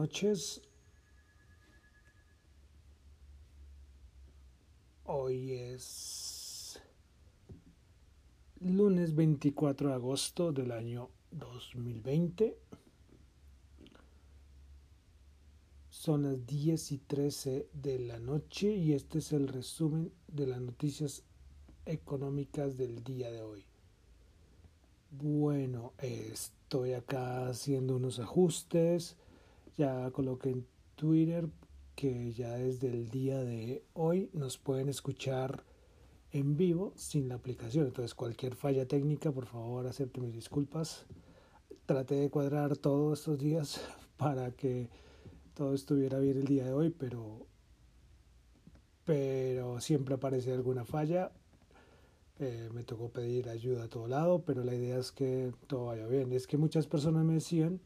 noches. Hoy es lunes 24 de agosto del año 2020. Son las 10 y 13 de la noche y este es el resumen de las noticias económicas del día de hoy. Bueno, estoy acá haciendo unos ajustes. Ya coloqué en Twitter que ya desde el día de hoy nos pueden escuchar en vivo sin la aplicación. Entonces cualquier falla técnica, por favor, acepte mis disculpas. Traté de cuadrar todos estos días para que todo estuviera bien el día de hoy, pero pero siempre aparece alguna falla eh, me tocó pedir ayuda a todo lado, pero la idea es que todo vaya bien. Es que muchas personas me decían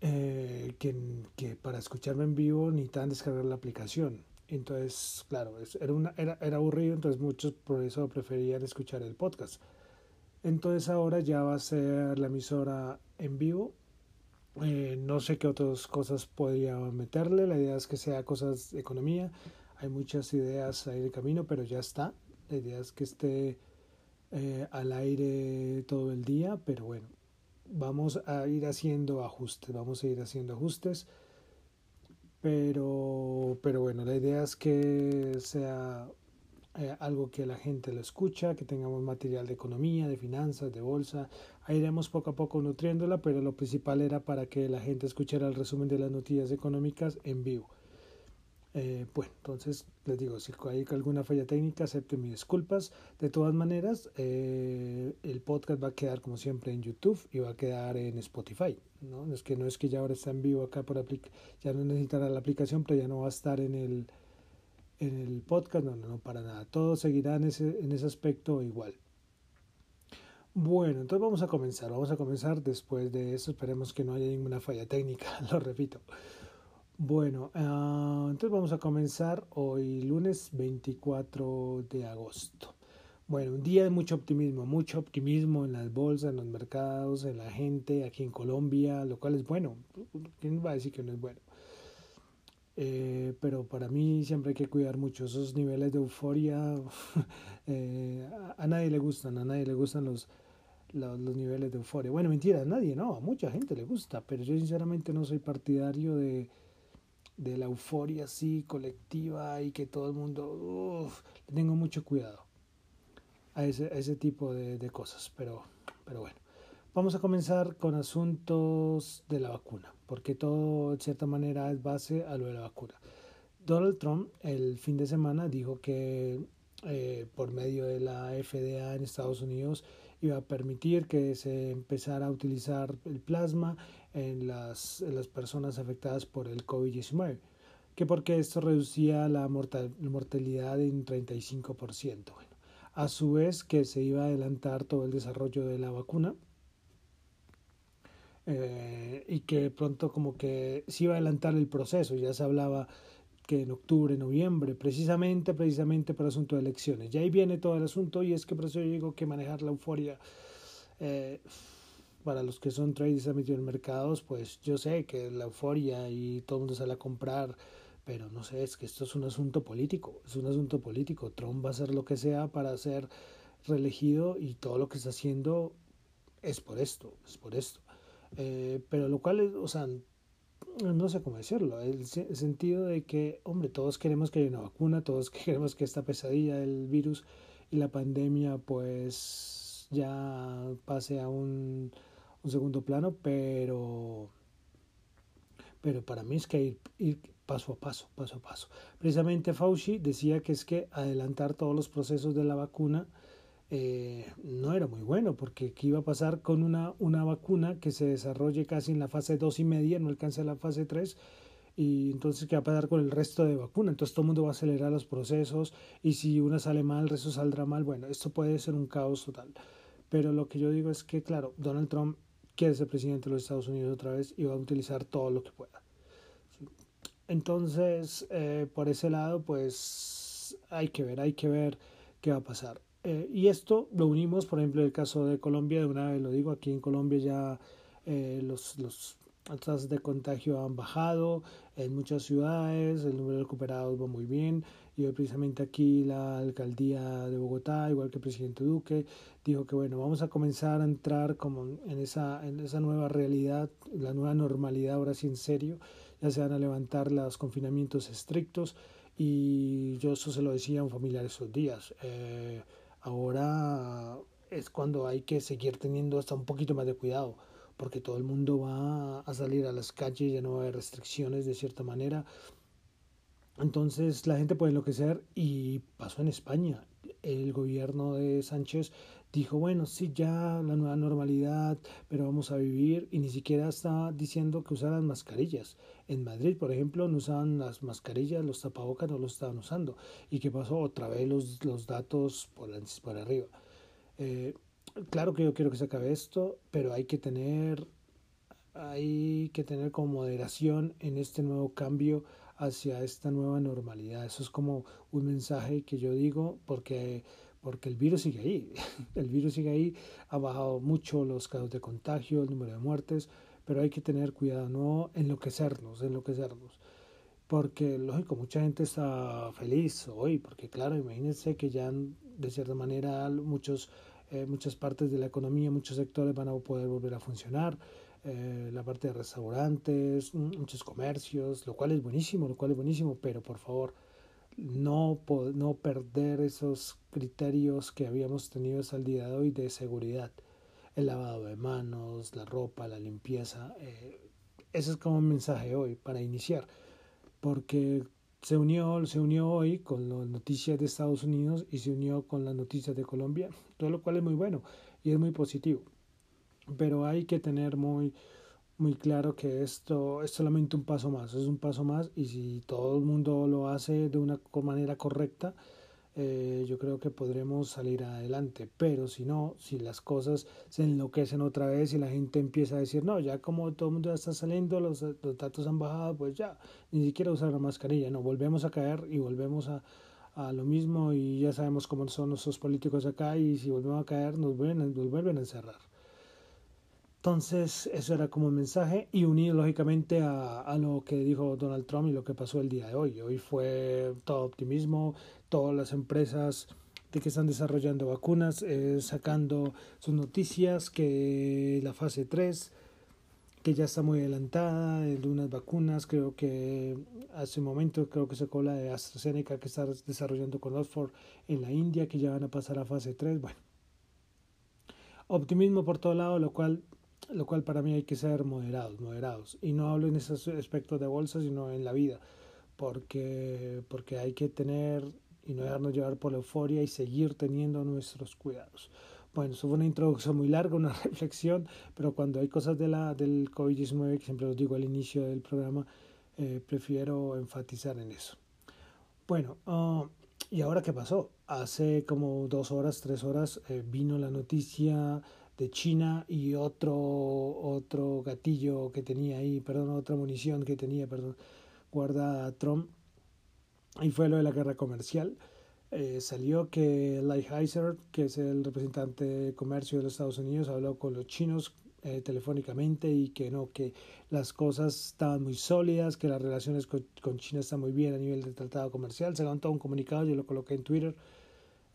eh, que, para escucharme en vivo necesitaban descargar la aplicación. Entonces, claro, era, una, era, era aburrido, entonces muchos por eso preferían escuchar el podcast. Entonces ahora ya va a ser la emisora en vivo. Eh, no sé qué otras cosas podría meterle. La idea es que sea cosas de economía. Hay muchas ideas ahí de camino, pero ya está. La idea es que esté eh, al aire todo el día, pero bueno, vamos a ir haciendo ajustes, vamos a ir haciendo ajustes. Pero, pero bueno, la idea es que sea eh, algo que la gente lo escucha, que tengamos material de economía, de finanzas, de bolsa. Ahí iremos poco a poco nutriéndola, pero lo principal era para que la gente escuchara el resumen de las noticias económicas en vivo. Eh, bueno, entonces les digo, si hay alguna falla técnica, acepten mis disculpas. De todas maneras, eh, el podcast va a quedar como siempre en YouTube y va a quedar en Spotify. ¿no? Es que no es que ya ahora está en vivo acá por ya no necesitará la aplicación, pero ya no va a estar en el, en el podcast. No, no, no, para nada. Todo seguirá en ese, en ese aspecto igual. Bueno, entonces vamos a comenzar. Vamos a comenzar después de eso. Esperemos que no haya ninguna falla técnica, lo repito. Bueno, uh, entonces vamos a comenzar hoy lunes 24 de agosto. Bueno, un día de mucho optimismo, mucho optimismo en las bolsas, en los mercados, en la gente, aquí en Colombia, lo cual es bueno. ¿Quién va a decir que no es bueno? Eh, pero para mí siempre hay que cuidar mucho esos niveles de euforia. eh, a, nadie le gustan, a nadie le gustan los, los, los, niveles de euforia. Bueno, mentira, a nadie, no, a mucha gente le gusta, pero yo sinceramente no soy partidario de de la euforia así colectiva y que todo el mundo, tengo mucho cuidado a ese, ese tipo de, de, cosas, pero, pero bueno. Vamos a comenzar con asuntos de la vacuna, porque todo de cierta manera es base a lo de la vacuna. Donald Trump el fin de semana dijo que eh, por medio de la FDA en Estados Unidos iba a permitir que se empezara a utilizar el plasma en las, en las personas afectadas por el COVID-19, que porque esto reducía la mortalidad en 35%. Bueno, a su vez que se iba a adelantar todo el desarrollo de la vacuna eh, y que pronto como que se iba a adelantar el proceso, ya se hablaba que en octubre, noviembre, precisamente, precisamente por asunto de elecciones. Y ahí viene todo el asunto y es que por eso yo digo que manejar la euforia eh, para los que son traders a en mercados, pues yo sé que la euforia y todo el mundo sale a comprar, pero no sé, es que esto es un asunto político, es un asunto político. Trump va a hacer lo que sea para ser reelegido y todo lo que está haciendo es por esto, es por esto. Eh, pero lo cual, es, o sea, no sé cómo decirlo, el, sentido de que, hombre, todos queremos que haya una vacuna, todos queremos que esta pesadilla del virus y la pandemia pues ya pase a un un segundo plano, pero, pero para mí es que ir, ir paso a paso, paso a paso. Precisamente Fauci decía que es que adelantar todos los procesos de la vacuna eh, no era muy bueno, porque ¿qué iba a pasar con una, una vacuna que se desarrolle casi en la fase 2 y media, no alcanza la fase 3? Y entonces, ¿qué va a pasar con el resto de vacuna? Entonces, todo el mundo va a acelerar los procesos y si una sale mal, el resto saldrá mal. Bueno, esto puede ser un caos total. Pero lo que yo digo es que, claro, Donald Trump quiere ser presidente de los Estados Unidos otra vez y va a utilizar todo lo que pueda. Entonces, eh, por ese lado, pues hay que ver, hay que ver qué va a pasar. Eh, y esto lo unimos, por ejemplo, el caso de Colombia, de una vez lo digo, aquí en Colombia ya eh, los, los, tasas de contagio han bajado en muchas ciudades, el número de recuperados va muy bien y hoy precisamente aquí la alcaldía de Bogotá, igual que el presidente Duque, dijo que bueno, vamos a comenzar a entrar como en esa, en esa nueva realidad, la nueva normalidad ahora sí en serio, ya se van a levantar los confinamientos estrictos y yo eso se lo decía a un familiar esos días. Eh, ahora es cuando hay que seguir teniendo hasta un poquito más de cuidado porque todo el mundo va a salir a las calles, ya no va a haber restricciones de cierta manera. Entonces la gente puede enloquecer y pasó en España. El gobierno de Sánchez dijo, bueno, sí, ya la nueva normalidad, pero vamos a vivir y ni siquiera está diciendo que usaran mascarillas. En Madrid, por ejemplo, no usaban las mascarillas, los tapabocas no los estaban usando. ¿Y qué pasó? Otra vez los, los datos por, por arriba. Eh, claro que yo quiero que se acabe esto, pero hay que tener hay que tener como moderación en este nuevo cambio hacia esta nueva normalidad. Eso es como un mensaje que yo digo porque porque el virus sigue ahí. El virus sigue ahí, ha bajado mucho los casos de contagio, el número de muertes, pero hay que tener cuidado, no enloquecernos, enloquecernos. Porque, lógico, mucha gente está feliz hoy, porque claro, imagínense que ya de cierta manera muchos eh, muchas partes de la economía, muchos sectores van a poder volver a funcionar, eh, la parte de restaurantes, muchos comercios, lo cual es buenísimo, lo cual es buenísimo, pero por favor, no, no perder esos criterios que habíamos tenido hasta el día de hoy de seguridad, el lavado de manos, la ropa, la limpieza. Eh, ese es como un mensaje hoy para iniciar, porque se unió, se unió hoy con las noticias de Estados Unidos y se unió con las noticias de Colombia, todo lo cual es muy bueno y es muy positivo. Pero hay que tener muy, muy claro que esto es solamente un paso más, es un paso más y si todo el mundo lo hace de una manera correcta, eh, yo creo que podremos salir adelante. Pero si no, si las cosas se enloquecen otra vez y la gente empieza a decir, no, ya como todo el mundo ya está saliendo, los, los datos han bajado, pues ya, ni siquiera usar la mascarilla, no, volvemos a caer y volvemos a, a lo mismo y ya sabemos cómo son nuestros políticos acá y si volvemos a caer nos vuelven, nos vuelven a encerrar. Entonces, eso era como un mensaje y unido lógicamente a, lo que dijo Donald Trump y lo que pasó el día de hoy. Hoy fue todo optimismo, todas las empresas de que están desarrollando vacunas, eh, sacando sus noticias, que la fase 3, que ya está muy adelantada, de unas vacunas, creo que hace un momento creo que sacó la de AstraZeneca que está desarrollando con Oxford en la India, que ya van a pasar a fase 3, bueno. Optimismo por todo lado, lo cual lo cual para mí hay que ser moderados, moderados. Y no hablo en ese aspecto de bolsa, sino en la vida, porque, porque hay que tener y no dejarnos llevar por la euforia y seguir teniendo nuestros cuidados. Bueno, eso fue una introducción muy larga, una reflexión, pero cuando hay cosas de la, del COVID-19, que siempre os digo al inicio del programa, eh, prefiero enfatizar en eso. Bueno, uh, ¿y ahora qué pasó? Hace como dos horas, tres horas, eh, vino la noticia de China y otro, otro gatillo que tenía ahí, perdón, otra munición que tenía, perdón, guardada Trump. Y fue lo de la guerra comercial. Eh, salió que Lighthizer, que es el representante de comercio de los Estados Unidos, habló con los chinos eh, telefónicamente y que no, que las cosas estaban muy sólidas, que las relaciones con, China están muy bien a nivel de tratado comercial. Se levantó un comunicado, yo lo coloqué en Twitter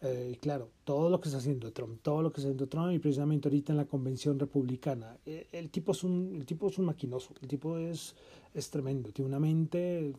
eh, claro, todo lo que está haciendo Trump, todo lo que está haciendo Trump y precisamente ahorita en la convención republicana, eh, el, tipo es un, el tipo es un maquinoso, el tipo es, es tremendo, tiene una mente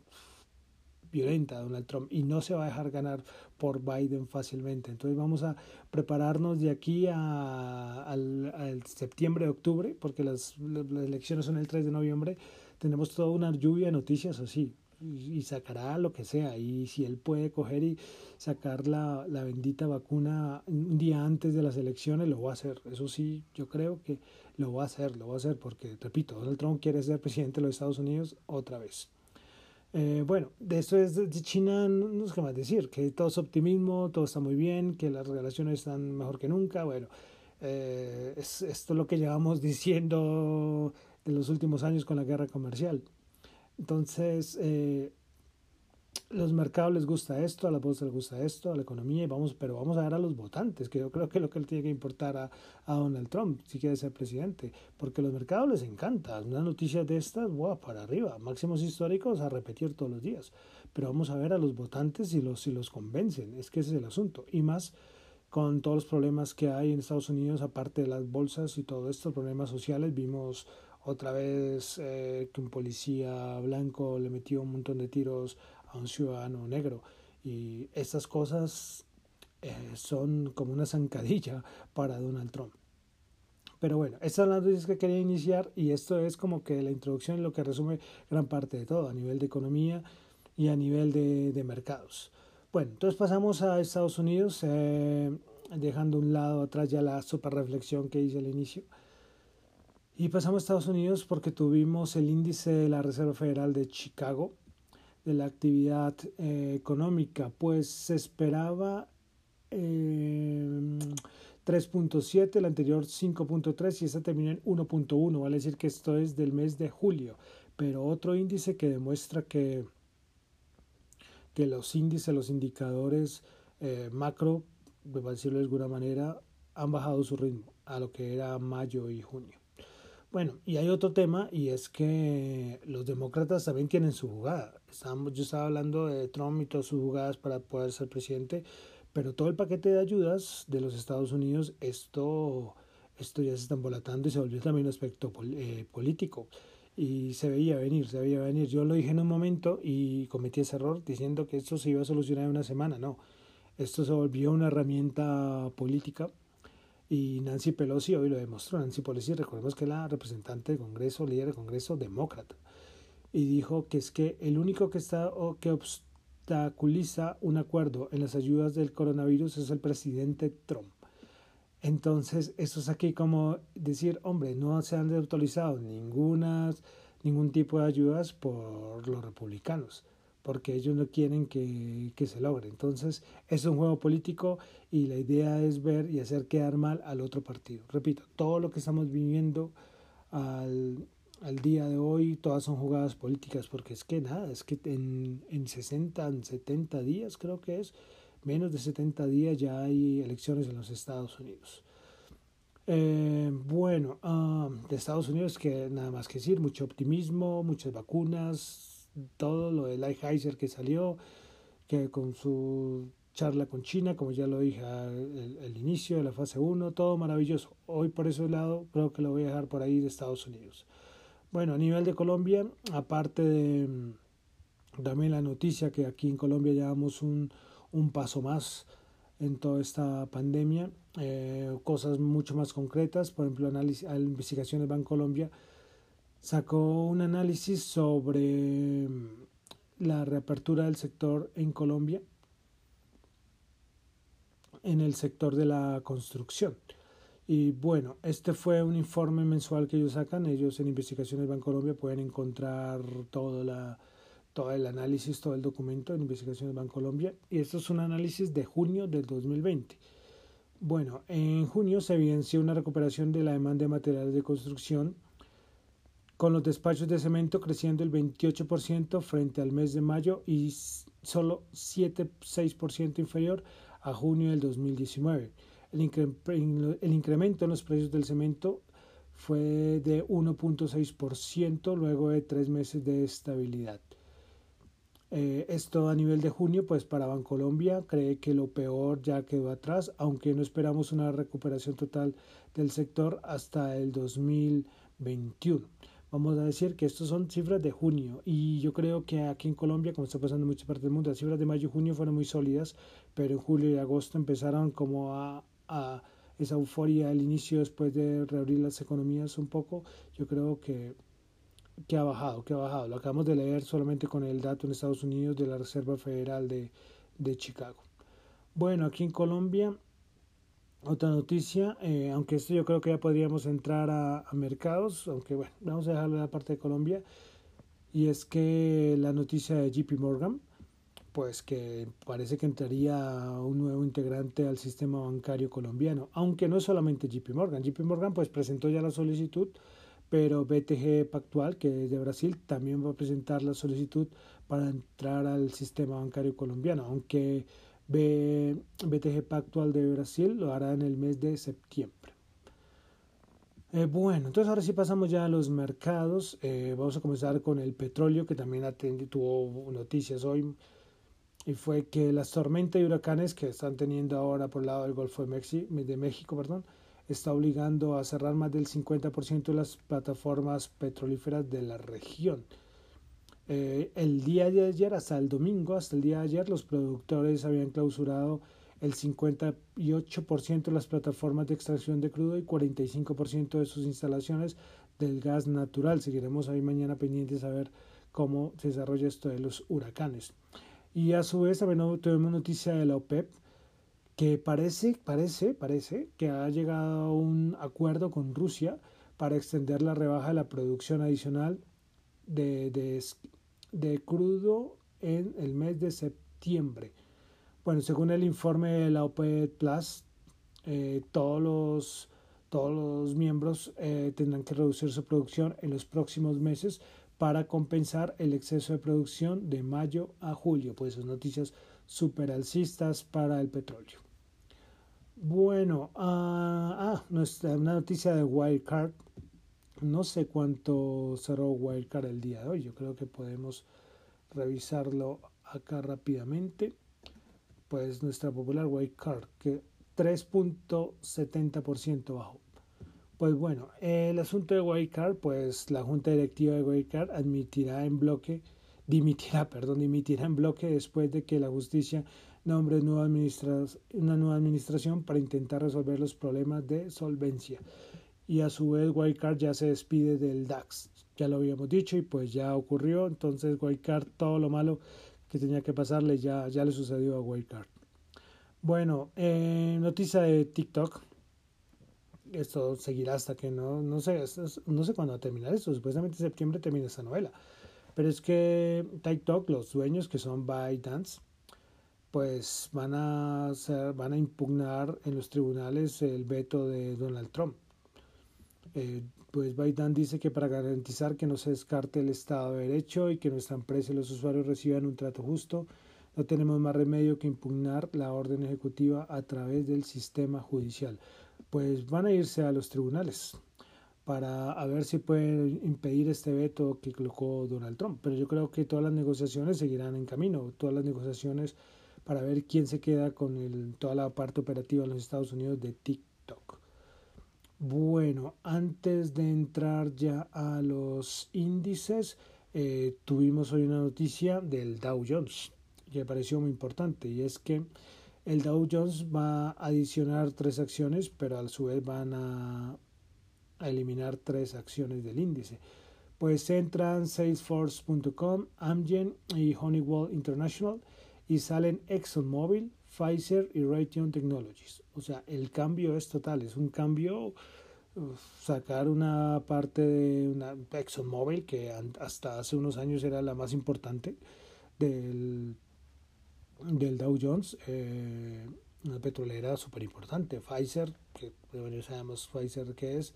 violenta Donald Trump y no se va a dejar ganar por Biden fácilmente. Entonces vamos a prepararnos de aquí a, al, septiembre, octubre, porque las, las elecciones son el 3 de noviembre. Tenemos toda una lluvia de noticias así y sacará lo que sea. Y si él puede coger y sacar la, la bendita vacuna un día antes de las elecciones, lo va a hacer. Eso sí, yo creo que lo va a hacer, lo va a hacer porque, repito, Donald Trump quiere ser presidente de los Estados Unidos otra vez. Eh, bueno, de esto es de China, no sé qué más decir, que todo es optimismo, todo está muy bien, que las relaciones están mejor que nunca. Bueno, eh, es, esto es lo que llevamos diciendo de los últimos años con la guerra comercial. Entonces, eh, los mercados les gusta esto, a la bolsa les gusta esto, a la economía, y vamos, pero vamos a ver a los votantes, que yo creo que es lo que le tiene que importar a, a Donald Trump si quiere ser presidente, porque los mercados les encanta, una noticia de estas, wow, para arriba, máximos históricos a repetir todos los días, pero vamos a ver a los votantes si los, si los convencen, es que ese es el asunto, y más con todos los problemas que hay en Estados Unidos, aparte de las bolsas y todos estos problemas sociales, vimos otra vez eh, que un policía blanco le metió un montón de tiros a un ciudadano negro. Y estas cosas eh, son como una zancadilla para Donald Trump. Pero bueno, estas son las noticias que quería iniciar y esto es como que la introducción lo que resume gran parte de todo a nivel de economía y a nivel de, de mercados. Bueno, entonces pasamos a Estados Unidos, eh, dejando un lado atrás ya la super reflexión que hice al inicio. Y pasamos a Estados Unidos porque tuvimos el índice de la Reserva Federal de Chicago, de la actividad eh, económica, pues se esperaba eh, 3.7, el anterior 5.3 y esta terminó en 1.1, vale decir que esto es del mes de julio, pero otro índice que demuestra que, que los índices, los indicadores eh, macro, por decirlo de alguna manera, han bajado su ritmo a lo que era mayo y junio. Bueno, y hay otro tema y es que los demócratas también tienen su jugada. Estamos, yo estaba hablando de Trump y todas sus jugadas para poder ser presidente, pero todo el paquete de ayudas de los Estados Unidos, esto, esto ya se está embolatando y se volvió también un aspecto eh, político. Y se veía venir, se veía venir. Yo lo dije en un momento y cometí ese error diciendo que esto se iba a solucionar en una semana. No, esto se volvió una herramienta política y Nancy Pelosi hoy lo demostró. Nancy Pelosi, recordemos que es la representante del Congreso, líder del Congreso demócrata. Y dijo que es que el único que está o que obstaculiza un acuerdo en las ayudas del coronavirus es el presidente Trump. Entonces, eso es aquí como decir, hombre, no se han autorizado ninguna, ningún tipo de ayudas por los republicanos porque ellos no quieren que, que, se logre. Entonces, es un juego político y la idea es ver y hacer quedar mal al otro partido. Repito, todo lo que estamos viviendo al, al día de hoy, todas son jugadas políticas, porque es que nada, es que en, en 60, en 70 días creo que es, menos de 70 días ya hay elecciones en los Estados Unidos. Eh, bueno, ah, de Estados Unidos que nada más que decir, mucho optimismo, muchas vacunas, todo lo de Lighthizer que salió, que con su charla con China, como ya lo dije al el inicio de la fase 1, todo maravilloso. Hoy por ese lado creo que lo voy a dejar por ahí de Estados Unidos. Bueno, a nivel de Colombia, aparte de mm, también la noticia que aquí en Colombia llevamos un, un paso más en toda esta pandemia, eh, cosas mucho más concretas, por ejemplo, análisis, investigaciones Colombia sacó un análisis sobre mm, la reapertura del sector en Colombia en el sector de la construcción. Y bueno, este fue un informe mensual que ellos sacan. Ellos en Investigaciones Colombia pueden encontrar todo, la, todo el análisis, todo el documento en Investigaciones Colombia Y esto es un análisis de junio del 2020. Bueno, en junio se evidenció una recuperación de la demanda de materiales de construcción con los despachos de cemento creciendo el 28% frente al mes de mayo y solo 7,6% inferior a junio del 2019. El, el incremento en los precios del cemento fue de 1.6% luego de tres meses de estabilidad. Eh, esto a nivel de junio, pues para Bancolombia cree que lo peor ya quedó atrás, aunque no esperamos una recuperación total del sector hasta el 2021 vamos a decir que estos son cifras de junio y yo creo que aquí en Colombia, como está pasando en muchas partes del mundo, las cifras de mayo y junio fueron muy sólidas, pero en julio y agosto empezaron como a, a esa euforia al inicio después de reabrir las economías un poco, yo creo que, que ha bajado, que ha bajado. Lo acabamos de leer solamente con el dato en Estados Unidos de la Reserva Federal de, de Chicago. Bueno, aquí en Colombia otra noticia, eh, aunque esto yo creo que ya podríamos entrar a, mercados, aunque bueno, vamos a dejarlo en la parte de Colombia, y es que la noticia de JP Morgan, pues que parece que entraría un nuevo integrante al sistema bancario colombiano, aunque no es solamente JP Morgan, JP Morgan pues presentó ya la solicitud, pero BTG Pactual, que es de Brasil, también va a presentar la solicitud para entrar al sistema bancario colombiano, aunque BTG Pactual de Brasil lo hará en el mes de septiembre. Eh, bueno, entonces ahora sí pasamos ya a los mercados. Eh, vamos a comenzar con el petróleo, que también tuvo noticias hoy. Y fue que las tormentas y huracanes que están teniendo ahora por el lado del Golfo de, de México, perdón, está obligando a cerrar más del 50% de las plataformas petrolíferas de la región. Eh, el día de ayer, hasta el domingo, hasta el día de ayer, los productores habían clausurado el 58% de las plataformas de extracción de crudo y 45% de sus instalaciones del gas natural. Seguiremos ahí mañana pendientes a ver cómo se desarrolla esto de los huracanes. Y a su vez también tuvimos noticia de la OPEP que parece, parece, parece que ha llegado a un acuerdo con Rusia para extender la rebaja de la producción adicional de, de, de crudo en el mes de septiembre. Bueno, según el informe de la OPEP Plus, eh, todos, los, todos los miembros eh, tendrán que reducir su producción en los próximos meses para compensar el exceso de producción de mayo a julio. Pues son noticias super alcistas para el petróleo. Bueno, ah, ah nuestra, una noticia de Wildcard. No sé cuánto cerró Wildcard el día de hoy. Yo creo que podemos revisarlo acá rápidamente pues nuestra popular white card, que 3.70% bajo. Pues bueno, el asunto de white card, pues la junta directiva de white card admitirá en bloque, dimitirá, perdón, dimitirá en bloque después de que la justicia nombre una nueva administración para intentar resolver los problemas de solvencia. Y a su vez Card ya se despide del DAX. Ya lo habíamos dicho y pues ya ocurrió. Entonces Card todo lo malo que tenía que pasarle ya, ya le sucedió a Wildcard. Bueno, eh, noticia de TikTok. Esto seguirá hasta que no, no sé, no sé cuándo va a terminar esto. Supuestamente en septiembre termina esta novela. Pero es que TikTok, los dueños que son ByteDance, pues van a, van a impugnar en los tribunales el veto de Donald Trump. Eh, pues Biden dice que para garantizar que no se descarte el Estado de Derecho y que nuestra empresa y los usuarios reciban un trato justo, no tenemos más remedio que impugnar la orden ejecutiva a través del sistema judicial. Pues van a irse a los tribunales para ver si pueden impedir este veto que colocó Donald Trump. Pero yo creo que todas las negociaciones seguirán en camino, todas las negociaciones para ver quién se queda con el, toda la parte operativa en los Estados Unidos de TikTok. Bueno, antes de entrar ya a los índices, eh, tuvimos hoy una noticia del Dow Jones que me pareció muy importante y es que el Dow Jones va a adicionar tres acciones, pero a su vez van a, eliminar tres acciones del índice. Pues entran Salesforce.com, Amgen y Honeywell International y salen ExxonMobil, Pfizer y Raytheon Technologies. O sea, el cambio es total, es un cambio sacar una parte de una ExxonMobil que hasta hace unos años era la más importante del, del Dow Jones, eh, una petrolera súper importante, Pfizer, que bueno, sabemos Pfizer que es,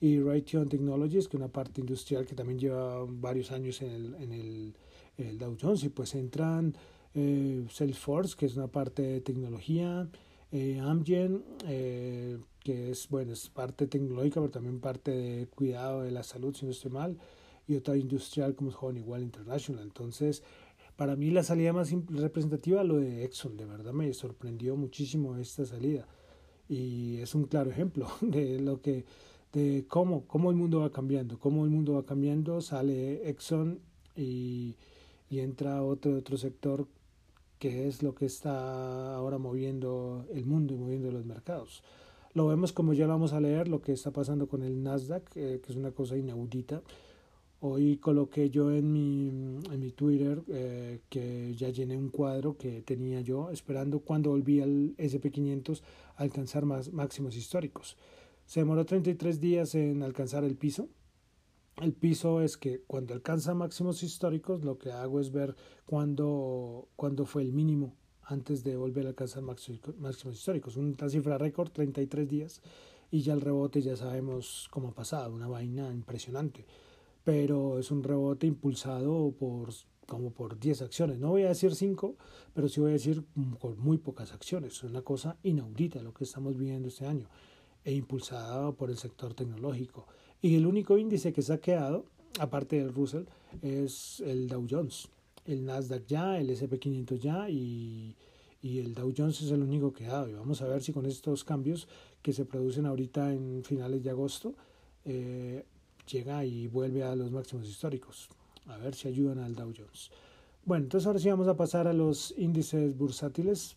y Raytheon Technologies, que es una parte industrial que también lleva varios años en el, en el, en el Dow Jones, y pues entran eh, Salesforce, que es una parte de tecnología, eh, Amgen, eh, que es, bueno, es parte tecnológica, pero también parte de cuidado de la salud, si no estoy mal, y otra industrial como es Honeywell International. Entonces, para mí la salida más representativa lo de Exxon, de verdad me sorprendió muchísimo esta salida. Y es un claro ejemplo de lo que de cómo, cómo el mundo va cambiando, cómo el mundo va cambiando, sale Exxon y, y entra otro, otro sector que es lo que está ahora moviendo el mundo y moviendo los mercados. Lo vemos como ya lo vamos a leer, lo que está pasando con el Nasdaq, eh, que es una cosa inaudita. Hoy coloqué yo en mi, en mi Twitter eh, que ya llené un cuadro que tenía yo esperando cuando volví al SP500 a alcanzar más máximos históricos. Se demoró 33 días en alcanzar el piso, el piso es que cuando alcanza máximos históricos, lo que hago es ver cuándo, fue el mínimo antes de volver a alcanzar máximos, históricos. Una cifra récord, 33 días. y ya el rebote ya sabemos cómo ha pasado, una vaina impresionante. Pero es un rebote impulsado por como por 10 acciones. No voy a decir 5, pero sí voy a decir con muy pocas acciones. Es una cosa inaudita lo que estamos viviendo este año e impulsada por el sector tecnológico. Y el único índice que se ha quedado, aparte del Russell, es el Dow Jones. El Nasdaq ya, el SP500 ya y, y el Dow Jones es el único que ha dado. Y vamos a ver si con estos cambios que se producen ahorita en finales de agosto eh, llega y vuelve a los máximos históricos. A ver si ayudan al Dow Jones. Bueno, entonces ahora sí vamos a pasar a los índices bursátiles.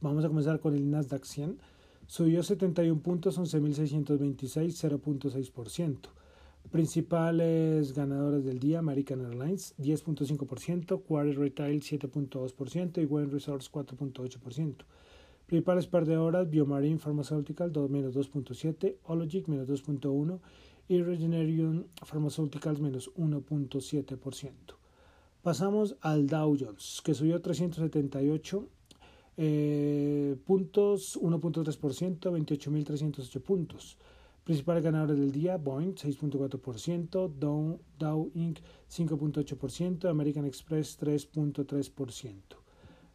Vamos a comenzar con el Nasdaq 100. Subió 71 puntos, 11.626, 0.6%. Principales ganadores del día, American Airlines 10.5%, Quarry Retail 7.2% y Wayne Resorts 4.8%. Principales perdedoras, Biomarine Pharmaceutical 2, menos 2.7, Ologic menos 2.1 y Regeneration Pharmaceuticals menos 1.7%. Pasamos al Dow Jones, que subió 378 eh, puntos, 1.3%, 28.308 puntos. Principales ganadores del día, Boeing 6.4%, Dow, Dow Inc. 5.8%, American Express 3.3%.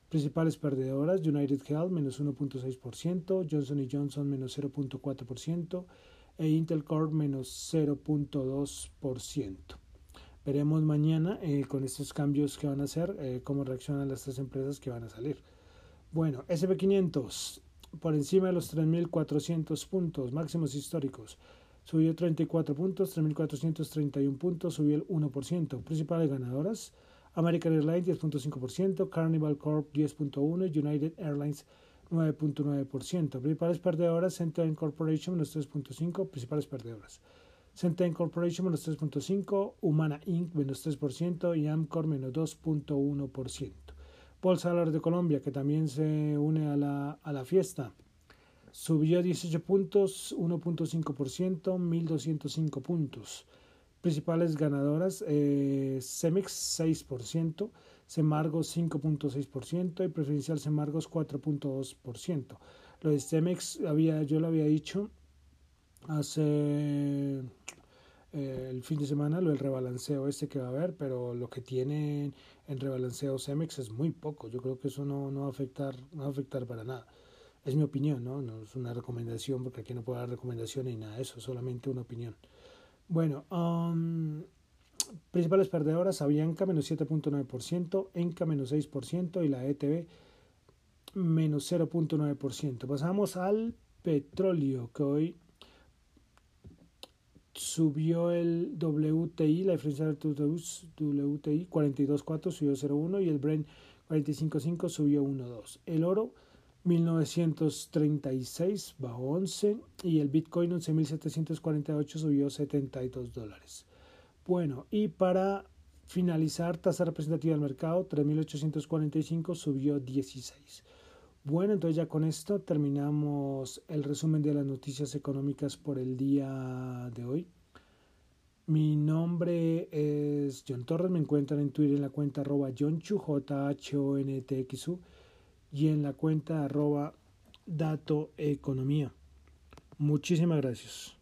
Principales perdedoras, United Health menos 1.6%, Johnson Johnson menos 0.4%, e Intel Core menos 0.2%. Veremos mañana eh, con estos cambios que van a hacer, eh, cómo reaccionan las tres empresas que van a salir. Bueno, SP500 por encima de los 3.400 puntos máximos históricos. Subió 34 puntos, 3.431 puntos, subió el 1%. Principales ganadoras, American Airlines 10.5%, Carnival Corp 10.1%, United Airlines 9.9%. Principales perdedoras, Centene Corporation menos 3.5%, principales perdedoras. Centene Corporation menos 3.5%, Humana Inc. menos 3% y Amcor menos 2.1%. Bolsa de de Colombia, que también se une a la, a la fiesta, subió 18 puntos, 1.5%, 1.205 puntos. Principales ganadoras, eh, Cemex 6%, Semargos 5.6% y Preferencial Semargos 4.2%. Lo de Cemex había, yo lo había dicho hace eh, el fin de semana, lo del rebalanceo este que va a haber, pero lo que tiene en rebalanceo Cemex es muy poco. Yo creo que eso no, no, va, a afectar, no va a afectar para nada. Es mi opinión, ¿no? No es una recomendación, porque aquí no puedo dar recomendación ni nada de eso, solamente una opinión. Bueno, um, principales perdedoras, Avianca menos 7.9%, Enca menos 6% y la ETB menos 0.9%. Pasamos al petróleo, que hoy subió el WTI, la diferencia del WTI 42.4 subió 0.1 y el Brent 45.5 subió 1.2. El oro 1936 bajó 11 y el Bitcoin 11.748 subió 72 dólares. Bueno, y para finalizar, tasa representativa del mercado, 3.845 subió 16. Bueno, entonces ya con esto terminamos el resumen de las noticias económicas por el día de hoy. Mi nombre es John Torres, me encuentran en Twitter en la cuenta arroba John-Chu, J H O N T X U, y en la cuenta arroba Dato Economía. Muchísimas gracias.